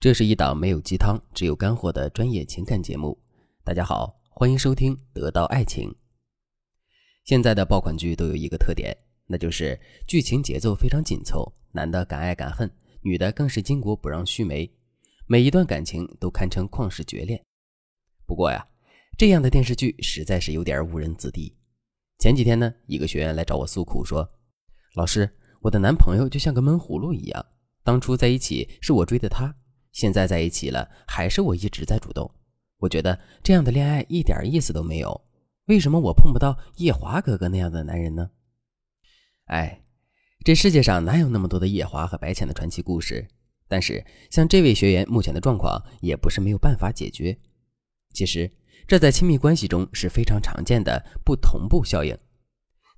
这是一档没有鸡汤，只有干货的专业情感节目。大家好，欢迎收听《得到爱情》。现在的爆款剧都有一个特点，那就是剧情节奏非常紧凑，男的敢爱敢恨，女的更是巾帼不让须眉，每一段感情都堪称旷世绝恋。不过呀，这样的电视剧实在是有点误人子弟。前几天呢，一个学员来找我诉苦说：“老师，我的男朋友就像个闷葫芦一样，当初在一起是我追的他。”现在在一起了，还是我一直在主动。我觉得这样的恋爱一点意思都没有。为什么我碰不到夜华哥哥那样的男人呢？哎，这世界上哪有那么多的夜华和白浅的传奇故事？但是像这位学员目前的状况，也不是没有办法解决。其实这在亲密关系中是非常常见的不同步效应。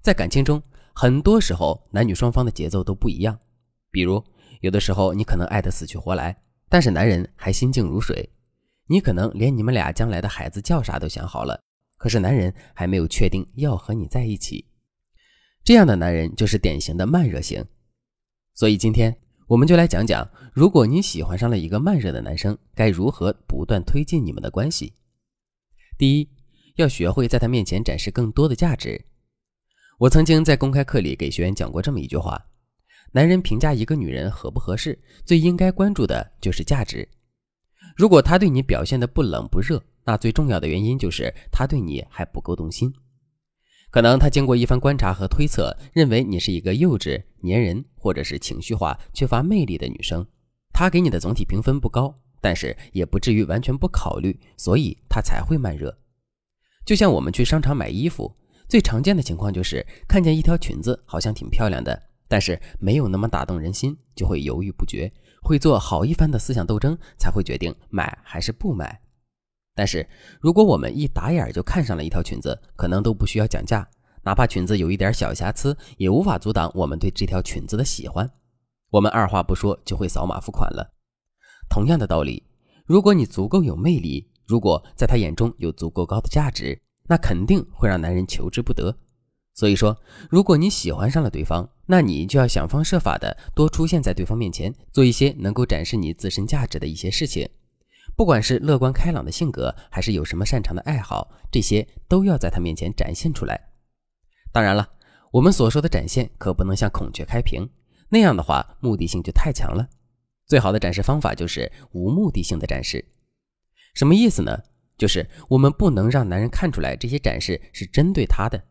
在感情中，很多时候男女双方的节奏都不一样。比如有的时候你可能爱得死去活来。但是男人还心静如水，你可能连你们俩将来的孩子叫啥都想好了，可是男人还没有确定要和你在一起。这样的男人就是典型的慢热型。所以今天我们就来讲讲，如果你喜欢上了一个慢热的男生，该如何不断推进你们的关系。第一，要学会在他面前展示更多的价值。我曾经在公开课里给学员讲过这么一句话。男人评价一个女人合不合适，最应该关注的就是价值。如果他对你表现的不冷不热，那最重要的原因就是他对你还不够动心。可能他经过一番观察和推测，认为你是一个幼稚、粘人或者是情绪化、缺乏魅力的女生。他给你的总体评分不高，但是也不至于完全不考虑，所以他才会慢热。就像我们去商场买衣服，最常见的情况就是看见一条裙子好像挺漂亮的。但是没有那么打动人心，就会犹豫不决，会做好一番的思想斗争，才会决定买还是不买。但是如果我们一打眼就看上了一条裙子，可能都不需要讲价，哪怕裙子有一点小瑕疵，也无法阻挡我们对这条裙子的喜欢。我们二话不说就会扫码付款了。同样的道理，如果你足够有魅力，如果在他眼中有足够高的价值，那肯定会让男人求之不得。所以说，如果你喜欢上了对方，那你就要想方设法的多出现在对方面前，做一些能够展示你自身价值的一些事情。不管是乐观开朗的性格，还是有什么擅长的爱好，这些都要在他面前展现出来。当然了，我们所说的展现可不能像孔雀开屏那样的话，目的性就太强了。最好的展示方法就是无目的性的展示。什么意思呢？就是我们不能让男人看出来这些展示是针对他的。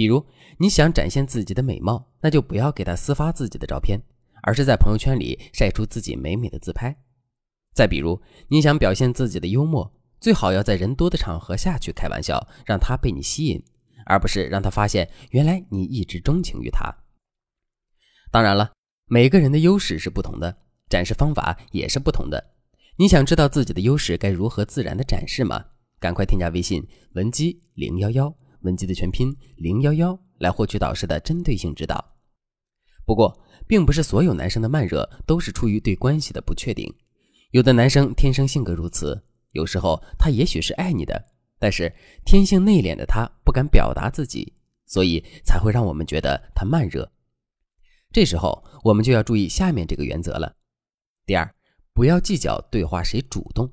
比如你想展现自己的美貌，那就不要给他私发自己的照片，而是在朋友圈里晒出自己美美的自拍。再比如你想表现自己的幽默，最好要在人多的场合下去开玩笑，让他被你吸引，而不是让他发现原来你一直钟情于他。当然了，每个人的优势是不同的，展示方法也是不同的。你想知道自己的优势该如何自然的展示吗？赶快添加微信文姬零幺幺。文姬的全拼零幺幺来获取导师的针对性指导。不过，并不是所有男生的慢热都是出于对关系的不确定。有的男生天生性格如此，有时候他也许是爱你的，但是天性内敛的他不敢表达自己，所以才会让我们觉得他慢热。这时候，我们就要注意下面这个原则了。第二，不要计较对话谁主动。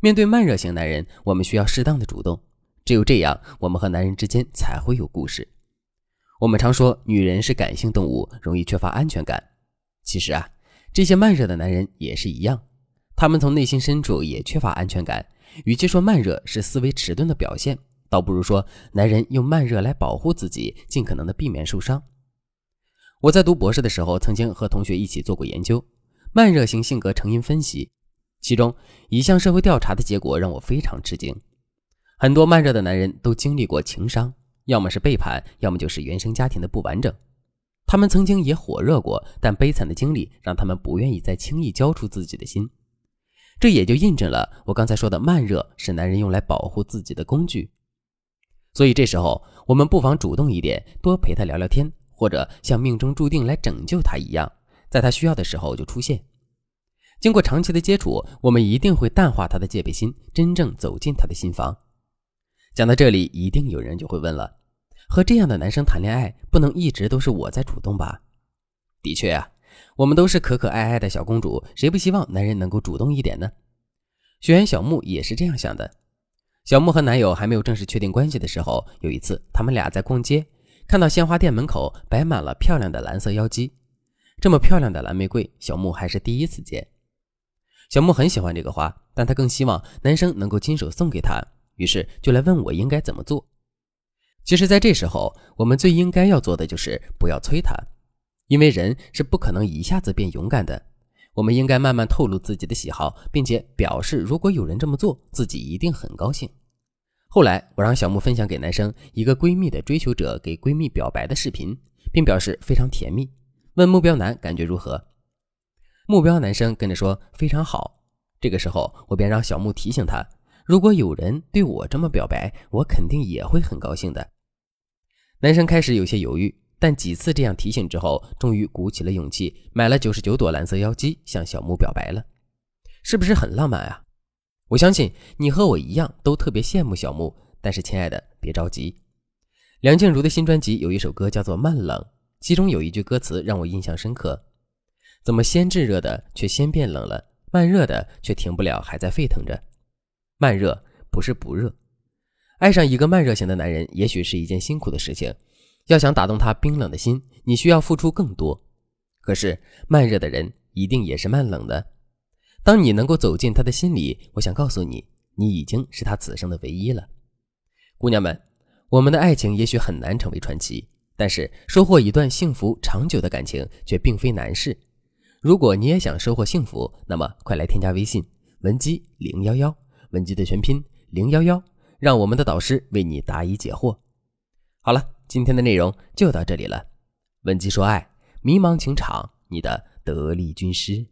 面对慢热型男人，我们需要适当的主动。只有这样，我们和男人之间才会有故事。我们常说女人是感性动物，容易缺乏安全感。其实啊，这些慢热的男人也是一样，他们从内心深处也缺乏安全感。与其说慢热是思维迟钝的表现，倒不如说男人用慢热来保护自己，尽可能的避免受伤。我在读博士的时候，曾经和同学一起做过研究，慢热型性格成因分析，其中一项社会调查的结果让我非常吃惊。很多慢热的男人都经历过情伤，要么是背叛，要么就是原生家庭的不完整。他们曾经也火热过，但悲惨的经历让他们不愿意再轻易交出自己的心。这也就印证了我刚才说的，慢热是男人用来保护自己的工具。所以这时候，我们不妨主动一点，多陪他聊聊天，或者像命中注定来拯救他一样，在他需要的时候就出现。经过长期的接触，我们一定会淡化他的戒备心，真正走进他的心房。讲到这里，一定有人就会问了：和这样的男生谈恋爱，不能一直都是我在主动吧？的确啊，我们都是可可爱爱的小公主，谁不希望男人能够主动一点呢？学员小木也是这样想的。小木和男友还没有正式确定关系的时候，有一次他们俩在逛街，看到鲜花店门口摆满了漂亮的蓝色妖姬。这么漂亮的蓝玫瑰，小木还是第一次见。小木很喜欢这个花，但她更希望男生能够亲手送给她，于是就来问我应该怎么做。其实，在这时候，我们最应该要做的就是不要催他，因为人是不可能一下子变勇敢的。我们应该慢慢透露自己的喜好，并且表示如果有人这么做，自己一定很高兴。后来，我让小木分享给男生一个闺蜜的追求者给闺蜜表白的视频，并表示非常甜蜜。问目标男感觉如何？目标男生跟着说非常好。这个时候，我便让小木提醒他，如果有人对我这么表白，我肯定也会很高兴的。男生开始有些犹豫，但几次这样提醒之后，终于鼓起了勇气，买了九十九朵蓝色妖姬向小木表白了。是不是很浪漫啊？我相信你和我一样都特别羡慕小木。但是，亲爱的，别着急。梁静茹的新专辑有一首歌叫做《慢冷》。其中有一句歌词让我印象深刻：“怎么先炙热的却先变冷了，慢热的却停不了，还在沸腾着。慢热不是不热，爱上一个慢热型的男人也许是一件辛苦的事情。要想打动他冰冷的心，你需要付出更多。可是慢热的人一定也是慢冷的。当你能够走进他的心里，我想告诉你，你已经是他此生的唯一了。姑娘们，我们的爱情也许很难成为传奇。”但是收获一段幸福长久的感情却并非难事。如果你也想收获幸福，那么快来添加微信文姬零幺幺，文姬的全拼零幺幺，让我们的导师为你答疑解惑。好了，今天的内容就到这里了。文姬说爱，迷茫情场，你的得力军师。